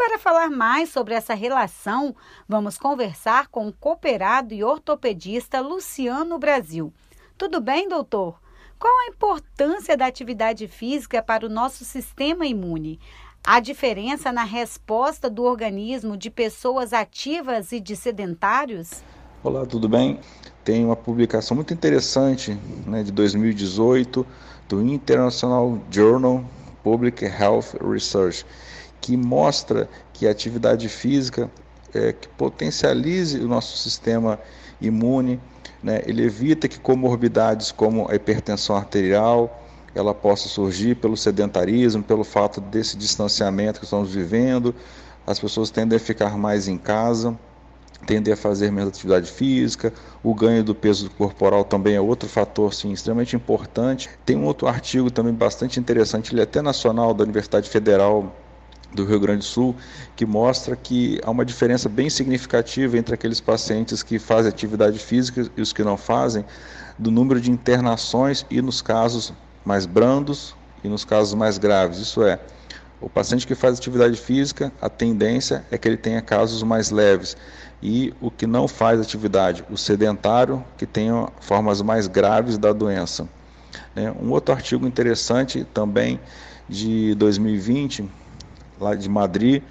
para falar mais sobre essa relação, vamos conversar com o cooperado e ortopedista Luciano Brasil. Tudo bem, doutor? Qual a importância da atividade física para o nosso sistema imune? Há diferença na resposta do organismo de pessoas ativas e de sedentários? Olá, tudo bem? Tem uma publicação muito interessante né, de 2018 do International Journal Public Health Research, que mostra que a atividade física é, que potencialize o nosso sistema imune né? Ele evita que comorbidades como a hipertensão arterial ela possa surgir pelo sedentarismo, pelo fato desse distanciamento que estamos vivendo. As pessoas tendem a ficar mais em casa, tendem a fazer menos atividade física. O ganho do peso corporal também é outro fator sim, extremamente importante. Tem um outro artigo também bastante interessante, ele é até nacional da Universidade Federal do Rio Grande do Sul, que mostra que há uma diferença bem significativa entre aqueles pacientes que fazem atividade física e os que não fazem, do número de internações e nos casos mais brandos e nos casos mais graves. Isso é, o paciente que faz atividade física, a tendência é que ele tenha casos mais leves. E o que não faz atividade, o sedentário, que tenha formas mais graves da doença. Né? Um outro artigo interessante também de 2020 lá de Madrid,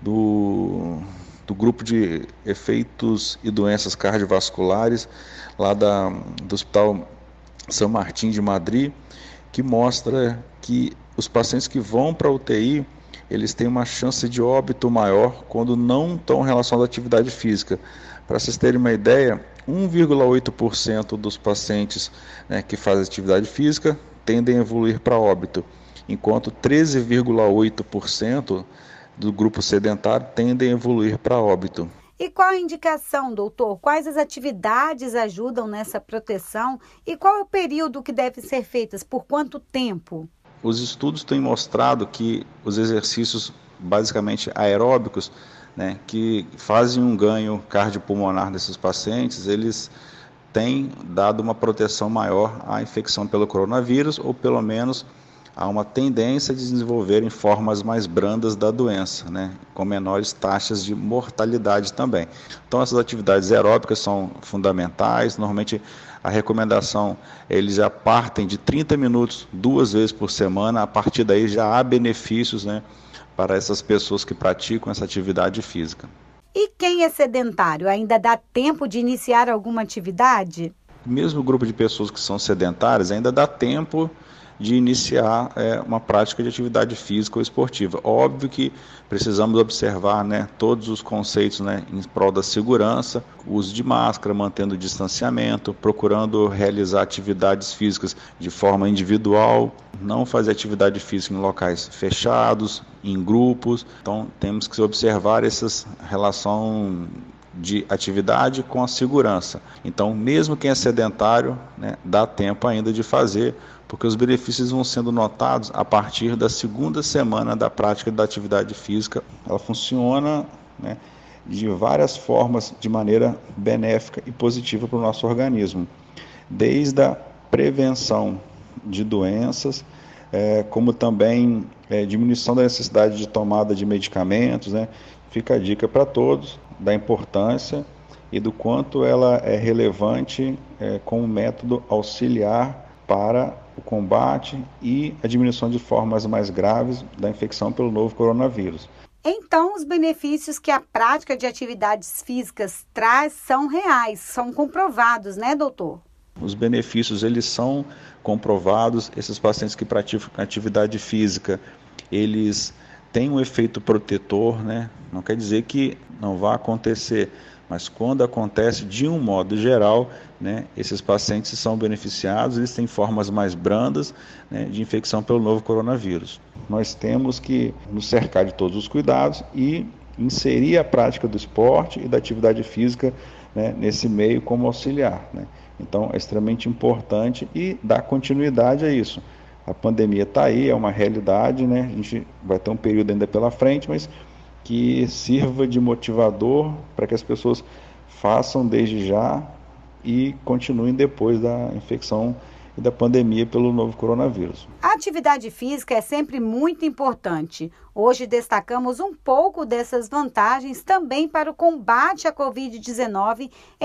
do, do grupo de efeitos e doenças cardiovasculares, lá da, do Hospital São Martim de Madrid, que mostra que os pacientes que vão para a UTI, eles têm uma chance de óbito maior quando não estão relacionados à atividade física. Para vocês terem uma ideia, 1,8% dos pacientes né, que fazem atividade física tendem a evoluir para óbito enquanto 13,8% do grupo sedentário tendem a evoluir para óbito. E qual a indicação, doutor? Quais as atividades ajudam nessa proteção e qual é o período que deve ser feitas? Por quanto tempo? Os estudos têm mostrado que os exercícios basicamente aeróbicos, né, que fazem um ganho cardiopulmonar desses pacientes, eles têm dado uma proteção maior à infecção pelo coronavírus ou pelo menos há uma tendência de desenvolverem formas mais brandas da doença, né, com menores taxas de mortalidade também. Então, essas atividades aeróbicas são fundamentais. Normalmente, a recomendação eles já partem de 30 minutos duas vezes por semana. A partir daí já há benefícios, né, para essas pessoas que praticam essa atividade física. E quem é sedentário ainda dá tempo de iniciar alguma atividade? Mesmo o grupo de pessoas que são sedentárias ainda dá tempo de iniciar é, uma prática de atividade física ou esportiva. Óbvio que precisamos observar né, todos os conceitos né, em prol da segurança, uso de máscara, mantendo o distanciamento, procurando realizar atividades físicas de forma individual, não fazer atividade física em locais fechados, em grupos. Então temos que observar essa relação de atividade com a segurança. Então, mesmo quem é sedentário, né, dá tempo ainda de fazer porque os benefícios vão sendo notados a partir da segunda semana da prática da atividade física. Ela funciona né, de várias formas, de maneira benéfica e positiva para o nosso organismo, desde a prevenção de doenças, é, como também é, diminuição da necessidade de tomada de medicamentos. Né? Fica a dica para todos da importância e do quanto ela é relevante é, como método auxiliar para o combate e a diminuição de formas mais graves da infecção pelo novo coronavírus. Então, os benefícios que a prática de atividades físicas traz são reais, são comprovados, né, doutor? Os benefícios eles são comprovados. Esses pacientes que praticam atividade física, eles têm um efeito protetor, né? Não quer dizer que não vá acontecer mas quando acontece de um modo geral, né, esses pacientes são beneficiados, eles têm formas mais brandas né, de infecção pelo novo coronavírus. Nós temos que nos cercar de todos os cuidados e inserir a prática do esporte e da atividade física né, nesse meio como auxiliar. Né? Então é extremamente importante e dar continuidade a isso. A pandemia está aí, é uma realidade, né? a gente vai ter um período ainda pela frente, mas que sirva de motivador para que as pessoas façam desde já e continuem depois da infecção e da pandemia pelo novo coronavírus. A atividade física é sempre muito importante. Hoje destacamos um pouco dessas vantagens também para o combate à Covid-19